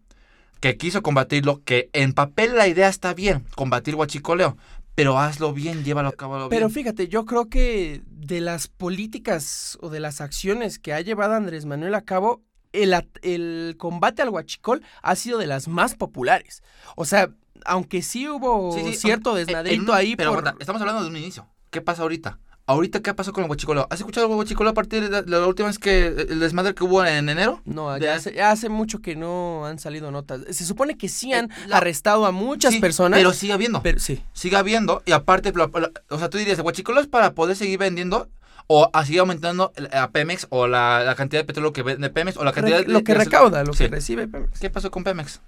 que quiso combatirlo que en papel la idea está bien combatir huachicoleo pero hazlo bien llévalo a cabo Pero bien. fíjate, yo creo que de las políticas o de las acciones que ha llevado Andrés Manuel a cabo, el, el combate al huachicol ha sido de las más populares. O sea, aunque sí hubo Sí, sí, cierto en- en desmadrito un- ahí pero por... estamos hablando de un inicio qué pasa ahorita Ahorita, ¿qué pasó con el huachicoleo? ¿Has escuchado el huachicoleo a partir de la, la última vez que el desmadre que hubo en enero? No, De- ya hace, ya hace mucho que no han salido notas. Se supone que sí han Eh, la- arrestado a muchas Sí, personas. Pero sigue habiendo. pero sí. sigue habiendo. Y aparte, la- o sea, tú dirías, el huachicoleo es para poder seguir vendiendo o a seguir aumentando a Pemex o la, la cantidad de petróleo que vende Pemex o la cantidad Re- de... lo que recauda, lo Sí. que recibe Pemex. ¿Qué pasó con Pemex?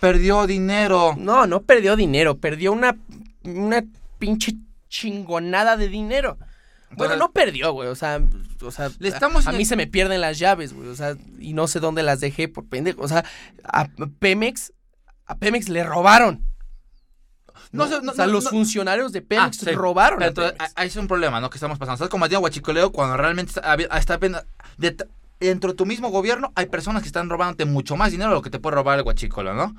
Perdió dinero. No, no perdió dinero, perdió una, una pinche chingonada de dinero. Bueno, no perdió, güey, o sea, o sea, Le estamos a, mí se me pierden las llaves, güey, o sea, y no sé dónde las dejé por pendejo, o sea, a Pemex, a Pemex le robaron. No o sea, los funcionarios de Pemex Ah, sí. robaron. a Pemex. a- ahí es un problema, ¿no? Que estamos pasando. Estás combatiendo huachicoleo cuando realmente está, habi- está apenas... de- dentro de tu mismo gobierno hay personas que están robándote mucho más dinero de lo que te puede robar el huachicoleo, ¿no?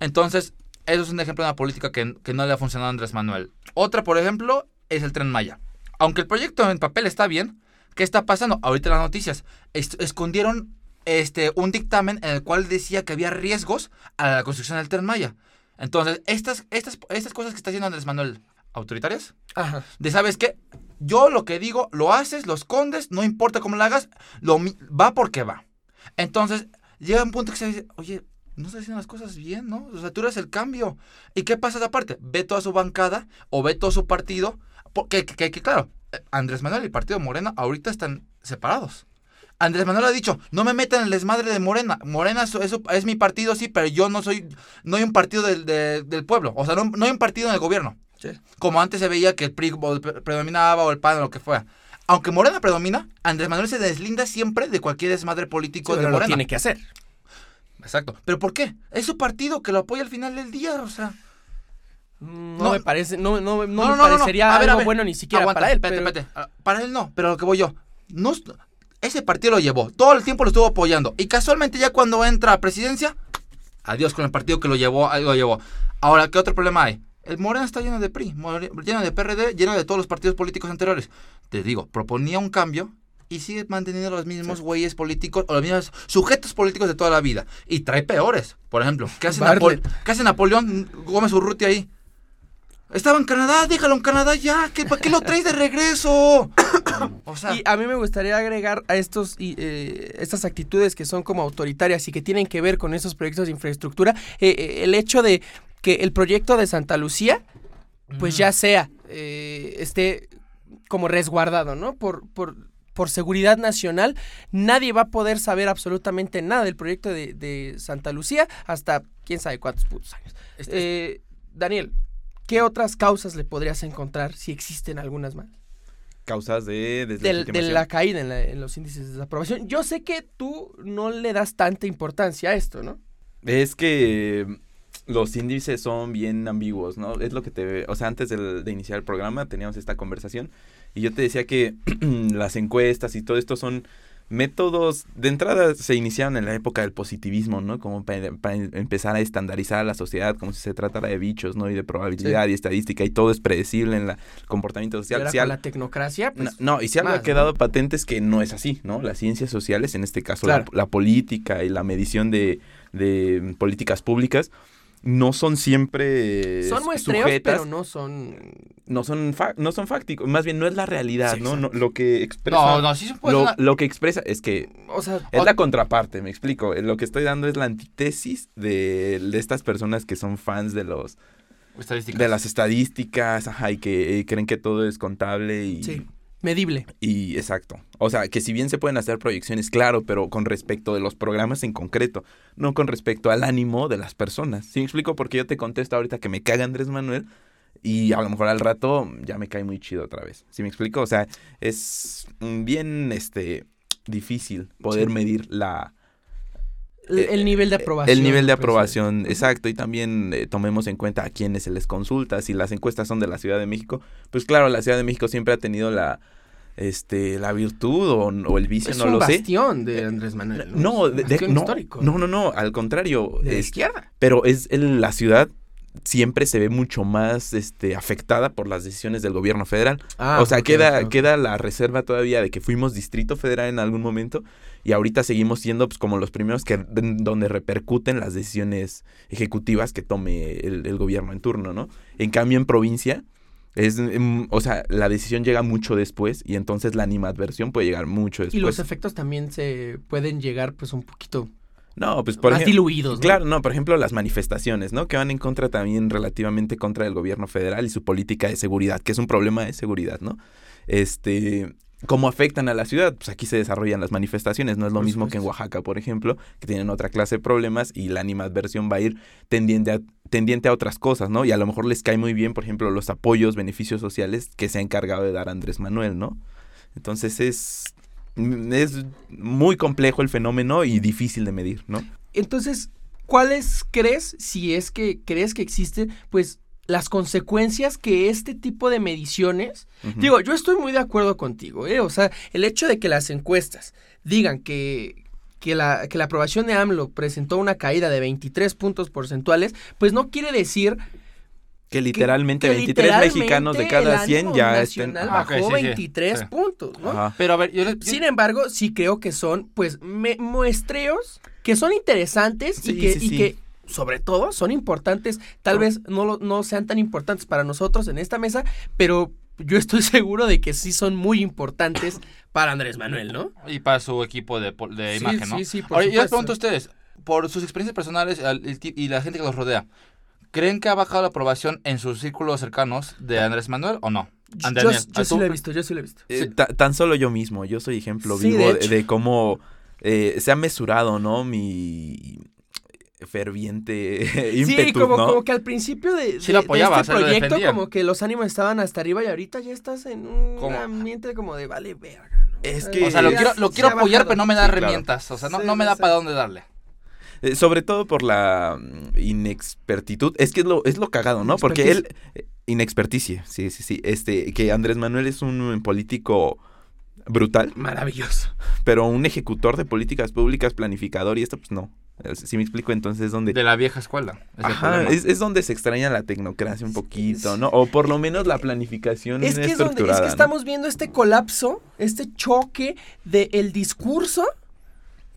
Entonces, eso es un ejemplo de una política que, que no le ha funcionado a Andrés Manuel. Otra, por ejemplo, es el Tren Maya. Aunque el proyecto en papel está bien, ¿qué está pasando? Ahorita las noticias. escondieron este, un dictamen en el cual decía que había riesgos a la construcción del Tren Maya. Entonces, estas, estas, estas cosas que está haciendo Andrés Manuel, autoritarias, Ajá. de sabes qué, yo lo que digo, lo haces, lo escondes, no importa cómo lo hagas, lo, va porque va. Entonces, llega un punto que se dice, oye, no estás haciendo las cosas bien, ¿no? O sea, tú eres el cambio. ¿Y qué pasa aparte? Ve toda su bancada o ve todo su partido, porque que, que- que, claro, eh, Andrés Manuel y el partido Morena ahorita están separados. Andrés Manuel ha dicho, no me metan en el desmadre de Morena. Morena es, es- es mi partido, sí, pero yo no soy, no hay un partido del, de- del pueblo. O sea, no, no hay un partido en el gobierno. Sí. Como antes se veía que el PRI predominaba o el PAN o lo que fuera. Aunque Morena predomina, Andrés Manuel se deslinda siempre de cualquier desmadre político Sí, de pero lo Morena. tiene que hacer. Exacto. ¿Pero por qué? Es su partido que lo apoya al final del día, o sea. No, No. me parece, no, no, no, No, me parecería A ver, a ver. bueno ni siquiera Aguanta, para él. pero- espérate. Ah, Para él no, pero lo que voy yo. No, ese partido lo llevó. Todo el tiempo lo estuvo apoyando. Y casualmente ya cuando entra a presidencia, adiós con el partido que lo llevó, lo llevó. Ahora, ¿qué otro problema hay? El Morena está lleno de PRI, lleno de PRD, lleno de todos los partidos políticos anteriores. Te digo, proponía un cambio y sigue manteniendo los mismos güeyes políticos o los mismos sujetos políticos de toda la vida. Y trae peores. Por ejemplo, ¿qué hace, Napol- Bartlett. ¿qué hace Napoleón Gómez Urruti ahí? Estaba en Canadá, déjalo en Canadá ya. ¿qué, ¿Para qué lo traes de regreso? O sea, Y a mí me gustaría agregar a estos y, eh, estas actitudes que son como autoritarias y que tienen que ver con esos proyectos de infraestructura, eh, eh, el hecho de que el proyecto de Santa Lucía, pues Mm. ya sea, eh, esté como resguardado, ¿no? Por, por, por seguridad nacional, nadie va a poder saber absolutamente nada del proyecto de, de Santa Lucía hasta quién sabe cuántos putos años. Este- Daniel, ¿qué otras causas le podrías encontrar, si existen algunas más? Causas de de la caída en, la- en los índices de desaprobación. Yo sé que tú no le das tanta importancia a esto, ¿no? Es que los índices son bien ambiguos, ¿no? Es lo que te... O sea, antes de iniciar el programa teníamos esta conversación y yo te decía que las encuestas y todo esto son métodos... De entrada se iniciaron en la época del positivismo, ¿no? Como para, para empezar a estandarizar a la sociedad como si se tratara de bichos, ¿no? Y de probabilidad y estadística y todo es predecible en la- el comportamiento social. Ahora Si con al- la tecnocracia, pues, no, no, y si algo más, ha quedado patente es que no es así, ¿no? Las ciencias sociales, en este caso la- política y la medición de, de políticas públicas, no son siempre son muestreos, sujetas, pero no son... no son fa- no son fácticos, más bien no es la realidad, Sí, ¿no? No, Lo que expresa no, no, sí se puede. lo, que expresa es que O sea, es o- la contraparte, me explico. Lo que estoy dando es la antítesis de, de estas personas que son fans de los estadísticas. de las estadísticas, ajá, y que eh, creen que todo es contable y sí, medible. Y exacto. O sea, que si bien se pueden hacer proyecciones, claro, pero con respecto de los programas en concreto, no con respecto al ánimo de las personas. ¿Sí me explico? Porque yo te contesto ahorita que me caga Andrés Manuel y a lo mejor al rato ya me cae muy chido otra vez. ¿Sí me explico? O sea, es bien este difícil poder Sí. medir la El, eh, el nivel de aprobación. el nivel de aprobación, exacto, y también eh, tomemos en cuenta a quienes se les consulta, si las encuestas son de la Ciudad de México, pues claro, la Ciudad de México siempre ha tenido la este la virtud o, o el vicio, Es no un lo sé. bastión de Andrés Manuel. No, un de- de- no, histórico. no, no, no, al contrario, De la es- izquierda. pero es el- la ciudad siempre se ve mucho más este afectada por las decisiones del gobierno federal. Ah, o sea, queda, queda la reserva todavía de que fuimos distrito federal en algún momento y ahorita seguimos siendo pues, como los primeros que donde repercuten las decisiones ejecutivas que tome el, el gobierno en turno, ¿no? En cambio, en provincia, Es, mm, o sea, la decisión llega mucho después y entonces la animadversión puede llegar mucho Y después. los efectos también se pueden llegar pues un poquito no, pues por más ejemplo, diluidos, ¿no? Claro, no, por ejemplo, las manifestaciones, ¿no? Que van en contra también relativamente contra el gobierno federal y su política de seguridad, que es un problema de seguridad, ¿no? Este, ¿cómo afectan a la ciudad? Pues aquí se desarrollan las manifestaciones, no es lo Por mismo que en. Oaxaca, por ejemplo, que tienen otra clase de problemas y la animadversión va a ir tendiente a, tendiente a otras cosas, ¿no? Y a lo mejor les cae muy bien, por ejemplo, los apoyos, beneficios sociales que se ha encargado de dar Andrés Manuel, ¿no? Entonces es, es muy complejo el fenómeno y difícil de medir, ¿no? Entonces, ¿cuáles crees, si es que crees que existen, pues las consecuencias que este tipo de mediciones... Digo, yo estoy muy de acuerdo contigo, ¿eh? O sea, el hecho de que las encuestas digan que, que, la, que la aprobación de AMLO presentó una caída de 23 puntos porcentuales, pues no quiere decir Que literalmente que 23 literalmente mexicanos de cada 100 ánimo ya estén... nacional Ah, ok, bajó sí, sí, 23 sí. puntos, ¿no? Ajá. Pero a ver, yo, les- yo- Sin embargo, sí creo que son, pues, me- muestreos que son interesantes Sí, y, que, sí, y sí. que, sobre todo, son importantes. Tal Ah. vez no, lo- no sean tan importantes para nosotros en esta mesa, pero yo estoy seguro de que sí son muy importantes para Andrés Manuel, ¿no? y para su equipo de, pol- de Sí, imagen, ¿no? sí, sí, por Ahora, yo les pregunto a ustedes, por sus experiencias personales y la gente que los rodea, ¿creen que ha bajado la aprobación en sus círculos cercanos de Andrés Manuel o no? Yo, Andrés, yo ¿a sí lo he visto, yo sí lo he visto. Eh, ta- tan solo yo mismo, yo soy ejemplo Sí, vivo de, de cómo eh, se ha mesurado, ¿no? Mi ferviente ímpetu, sí, como, ¿no? como que al principio de, Sí de- lo de apoyaba, este proyecto, como que los ánimos estaban hasta arriba y ahorita ya estás en un ¿Cómo? ambiente como de vale verga. ¿no? Es sea, que- O sea, lo quiero, lo quiero apoyar, bajado. pero no me da Sí, claro. herramientas. O sea, no, Sí, no me da sí. para dónde darle. Eh, sobre todo por la mm, inexpertitud. Es que es lo, es lo cagado, ¿no? Porque él. eh, Inexperticia, sí, sí, sí. Este, que Andrés Manuel es un político brutal, Maravilloso. pero un ejecutor de políticas públicas, planificador, y esto, pues no. Eh, Si me explico, entonces es donde. De la vieja escuela. es Ajá, es, es donde se extraña la tecnocracia un poquito. ¿no? O por lo menos la planificación Es que, es, donde, es estructurada. que ¿no? estamos viendo este colapso, este choque del discurso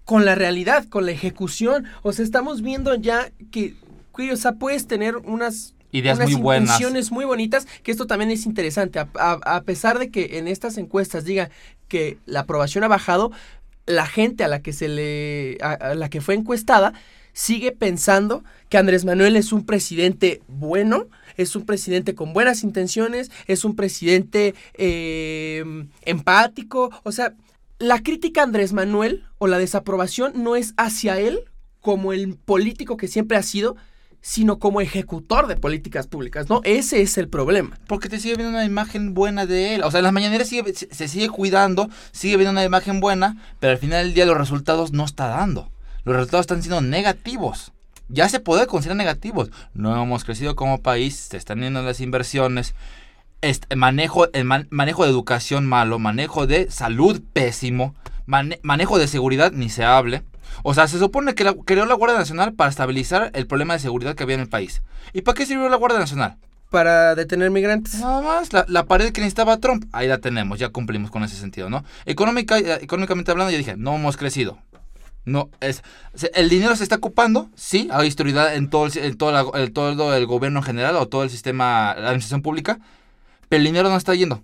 con la realidad, con la ejecución. O sea, estamos viendo ya que, que, o sea, puedes tener unas Ideas unas muy buenas. intenciones muy bonitas, que esto también es interesante. A, a- a pesar de que en estas encuestas diga que la aprobación ha bajado, la gente a la que se le. a, a la que fue encuestada sigue pensando que Andrés Manuel es un presidente bueno, es un presidente con buenas intenciones, es un presidente eh, empático. O sea, la crítica a Andrés Manuel o la desaprobación no es hacia él como el político que siempre ha sido, sino como ejecutor de políticas públicas, ¿no? Ese es el problema. Porque te sigue viendo una imagen buena de él. O sea, en las mañaneras se sigue cuidando, sigue viendo una imagen buena, pero al final del día los resultados no está dando. Los resultados están siendo negativos. Ya se puede considerar negativos. No hemos crecido como país, se están yendo las inversiones, este, manejo, el man- manejo de educación malo, manejo de salud pésimo, mane- manejo de seguridad ni se hable. O sea, se supone que la- creó la Guardia Nacional para estabilizar el problema de seguridad que había en el país. ¿Y para qué sirvió la Guardia Nacional? Para detener migrantes. Nada más, la, la pared que necesitaba Trump, ahí la tenemos, ya cumplimos con ese sentido, ¿no? Económica, eh, económicamente hablando, ya dije, no hemos crecido. No, es, el dinero se está ocupando, sí, hay autoridad en todo el, en todo, la- el- todo el gobierno en general o todo el sistema, la administración pública, pero el dinero no está yendo.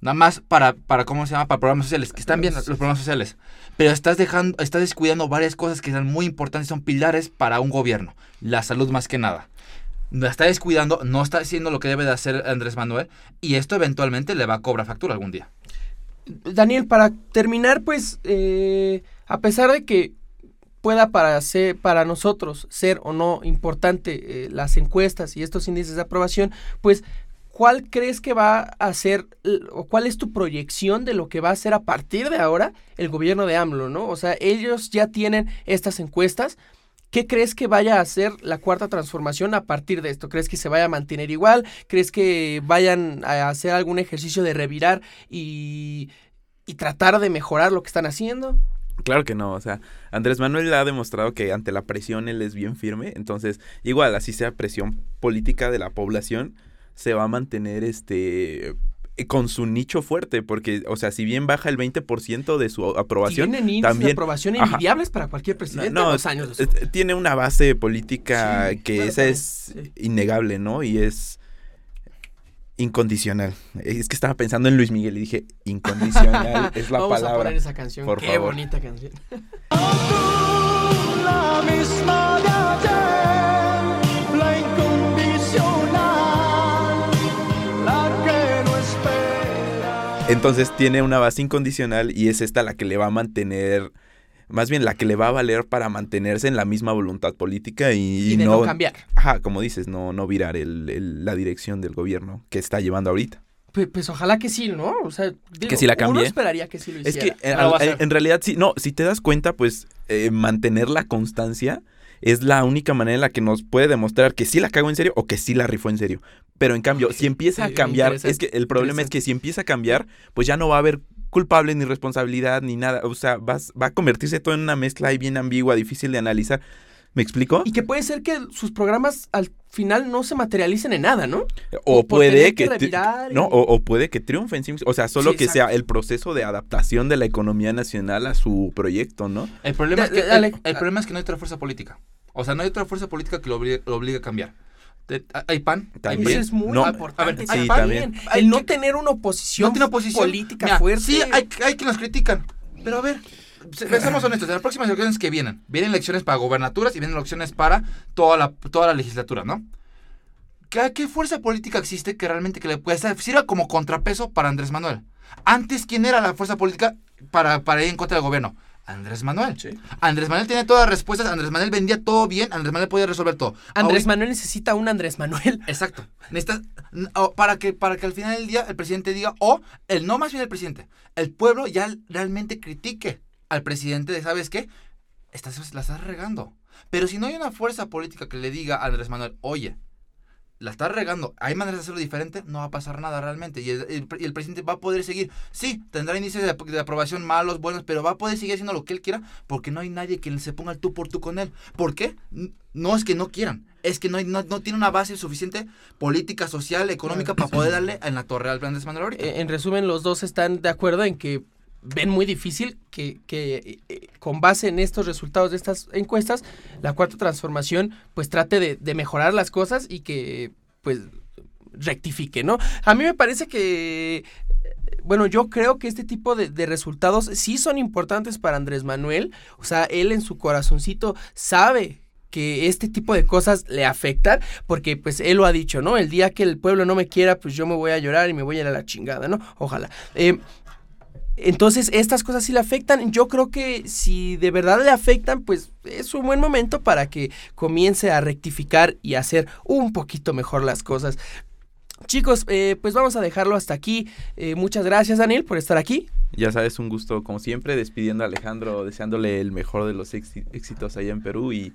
Nada más para, para, ¿cómo se llama? Para programas sociales, que están bien los programas sociales. Pero estás dejando, estás descuidando varias cosas que son muy importantes, son pilares para un gobierno. La salud más que nada. La está descuidando, no está haciendo lo que debe de hacer Andrés Manuel, y esto eventualmente le va a cobrar factura algún día. Daniel, para terminar, pues, eh, a pesar de que pueda para, ser, para nosotros ser o no importante eh, las encuestas y estos índices de aprobación, pues, ¿cuál crees que va a ser o cuál es tu proyección de lo que va a ser a partir de ahora el gobierno de AMLO, ¿no? O sea, ellos ya tienen estas encuestas. ¿Qué crees que vaya a hacer la cuarta transformación a partir de esto? ¿Crees que se vaya a mantener igual? ¿Crees que vayan a hacer algún ejercicio de revirar y, y tratar de mejorar lo que están haciendo? Claro que no, o sea, Andrés Manuel ha demostrado que ante la presión él es bien firme, entonces igual así sea presión política de la población, se va a mantener este eh, con su nicho fuerte, porque, o sea, si bien baja el 20% de su aprobación, Tienen índices de también- aprobación ajá. envidiables para cualquier presidente No, en dos años. de eh, su- tiene una base política Sí, que claro, esa también, es sí. innegable, ¿no? Y es Incondicional. Es que estaba pensando en Luis Miguel y dije, incondicional es la Vamos a palabra. poner esa canción. por Qué favor. bonita canción. Entonces tiene una base incondicional y es esta la que le va a mantener, más bien la que le va a valer para mantenerse en la misma voluntad política y, Y, de no, cambiar. Ajá, como dices, no, no virar el- el- la dirección del gobierno que está llevando ahorita. Pues, pues ojalá que sí, ¿no? O sea, digo, Que sí la Uno cambie. esperaría que sí lo Es hiciera. que al- hacer. en realidad sí, no, si te das cuenta, pues eh, mantener la constancia es la única manera en la que nos puede demostrar que sí la cago en serio o que sí la rifó en serio. Pero en cambio, si empieza Sí, a cambiar, es que el problema es que si empieza a cambiar, pues ya no va a haber culpable ni responsabilidad ni nada. O sea, vas- va a convertirse todo en una mezcla ahí bien ambigua, difícil de analizar. ¿Me explico? Y que puede ser que sus programas al final no se materialicen en nada, ¿no? O puede que, que y- no, o, o puede que triunfen. sí, O sea, solo Sí, que exacto. sea el proceso de adaptación de la economía nacional a su proyecto, ¿no? El problema, Da- es que, dale. el, el problema es que no hay otra fuerza política. O sea, no hay otra fuerza política que lo obligue, lo obligue a cambiar. Hay PAN, hay También. Eso es muy No, importante. a ver, sí, también. también. El no tener una oposición, No tiene oposición. política Mira, fuerte. Sí, hay, hay quienes nos critican. Pero a ver, seamos honestos. En las próximas elecciones que vienen, vienen elecciones para gobernaturas y vienen elecciones para toda la, toda la legislatura, ¿no? ¿Qué, qué fuerza política existe que realmente que le pueda sirva como contrapeso para Andrés Manuel? Antes, ¿quién era la fuerza política para, para ir en contra del gobierno? Andrés Manuel. Andrés Manuel tenía todas las respuestas, Andrés Manuel vendía todo bien, Andrés Manuel podía resolver todo. Andrés Manuel necesita un Andrés Manuel. Exacto. Necesitas, n- o para que para que al final del día el presidente diga, o el no más bien el presidente, el pueblo ya realmente critique al presidente de, ¿sabes qué? Estás, la estás regando. Pero si no hay una fuerza política que le diga a Andrés Manuel, oye, la estás regando, hay maneras de hacerlo diferente, no va a pasar nada realmente. Y el, presidente va a poder seguir, sí, tendrá índices de, de aprobación malos, buenos, pero va a poder seguir haciendo lo que él quiera porque no hay nadie que se ponga el tú por tú con él. ¿Por qué? No es que no quieran, es que no, hay- no, no tiene una base suficiente política, social, económica para poder darle en la torre al Andrés Manuel ahorita. Eh, en resumen, los dos están de acuerdo en que ven muy difícil que, que, eh, con base en estos resultados de estas encuestas, la cuarta transformación pues trate de, mejorar las cosas y que pues rectifique, ¿no? A mí me parece que, eh, bueno, yo creo que este tipo de, de resultados sí son importantes para Andrés Manuel, o sea, él en su corazoncito sabe que este tipo de cosas le afectan, porque pues él lo ha dicho, ¿no? El día que el pueblo no me quiera, pues yo me voy a llorar y me voy a ir a la chingada, ¿no? Ojalá. Eh, entonces, estas cosas sí le afectan. Yo creo que si de verdad le afectan, pues es un buen momento para que comience a rectificar y hacer un poquito mejor las cosas. Chicos, eh, pues vamos a dejarlo hasta aquí. Eh, muchas gracias, Daniel, por estar aquí. Ya sabes, un gusto como siempre, despidiendo a Alejandro, deseándole el mejor de los éxi- éxitos allá en Perú y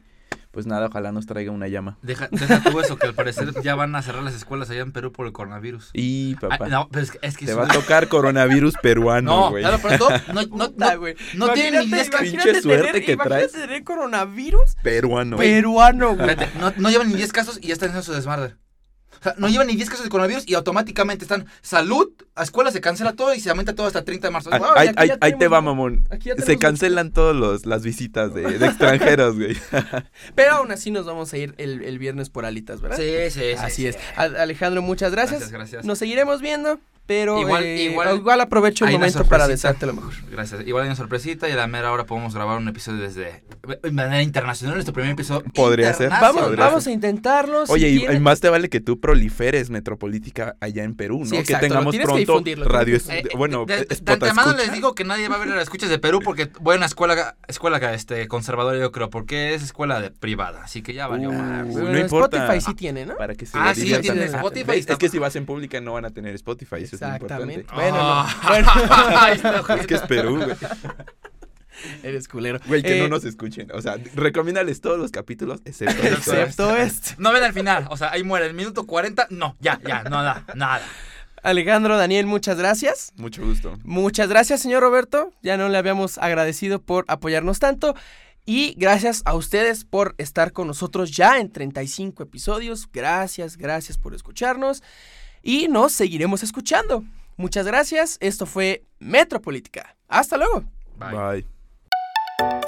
pues nada, ojalá nos traiga una llama. Deja, deja tú eso, que al parecer ya van a cerrar las escuelas allá en Perú por el coronavirus. Y papá, Ah, no, pero es que, es que te va a tocar coronavirus peruano, No, güey. claro, pero no, no, no, Puta, no, no tienen ni Imagínate- 10 casos. Pinche suerte tener- que imagínate traes. tener coronavirus Peruano. peruano, güey. No, no llevan ni 10 casos y ya están haciendo su desmadre. Sea, no llevan ni 10 casos de coronavirus y automáticamente están salud, a escuela se cancela todo y se aumenta todo hasta 30 de marzo. Ah, Wow, ahí, te va, mamón. Se cancelan todas las visitas de, de extranjeros, güey. Pero aún así nos vamos a ir el, el viernes por alitas, ¿verdad? Sí, sí, sí. Así sí. es. Alejandro, muchas gracias. Gracias, gracias. Nos seguiremos viendo, pero Igual- eh, igual- igual, aprovecho el momento para desearte lo mejor. Gracias. Igual hay una sorpresita y a la mera hora podemos grabar un episodio desde de manera internacional, nuestro primer episodio. Podría ser. Vamos, podría vamos a intentarlo. si Oye, y- más te vale que tú proliferes Metropolítica allá en Perú, ¿no? Sí, que tengamos que pronto radio, es- Eh, bueno, de, de, de antemano escucha. les digo que nadie va a ver las escuchas de Perú porque voy a una escuela, escuela este, conservadora, yo creo, porque es escuela de privada, así que ya valió Uh. Bueno, no importa. Spotify sí tiene, ¿no? Para que se Ah, sí, tiene Ah, Spotify, Es que si vas en pública no van a tener Spotify, eso es lo Exactamente. importante. Bueno, Ah. no, bueno. Ay, está Es que es Perú, güey. Eres culero. Güey, que Eh, no nos escuchen. O sea, recomiéndales todos los capítulos, excepto este. Excepto este. No ven al final, o sea, ahí muere, el minuto 40, no, ya, ya, nada, nada. Alejandro, Daniel, muchas gracias. Mucho gusto. Muchas gracias, señor Roberto. Ya no le habíamos agradecido por apoyarnos tanto. Y gracias a ustedes por estar con nosotros ya en 35 episodios. Gracias, gracias por escucharnos y nos seguiremos escuchando. Muchas gracias, esto fue Metropolítica. Hasta luego. Bye. Bye.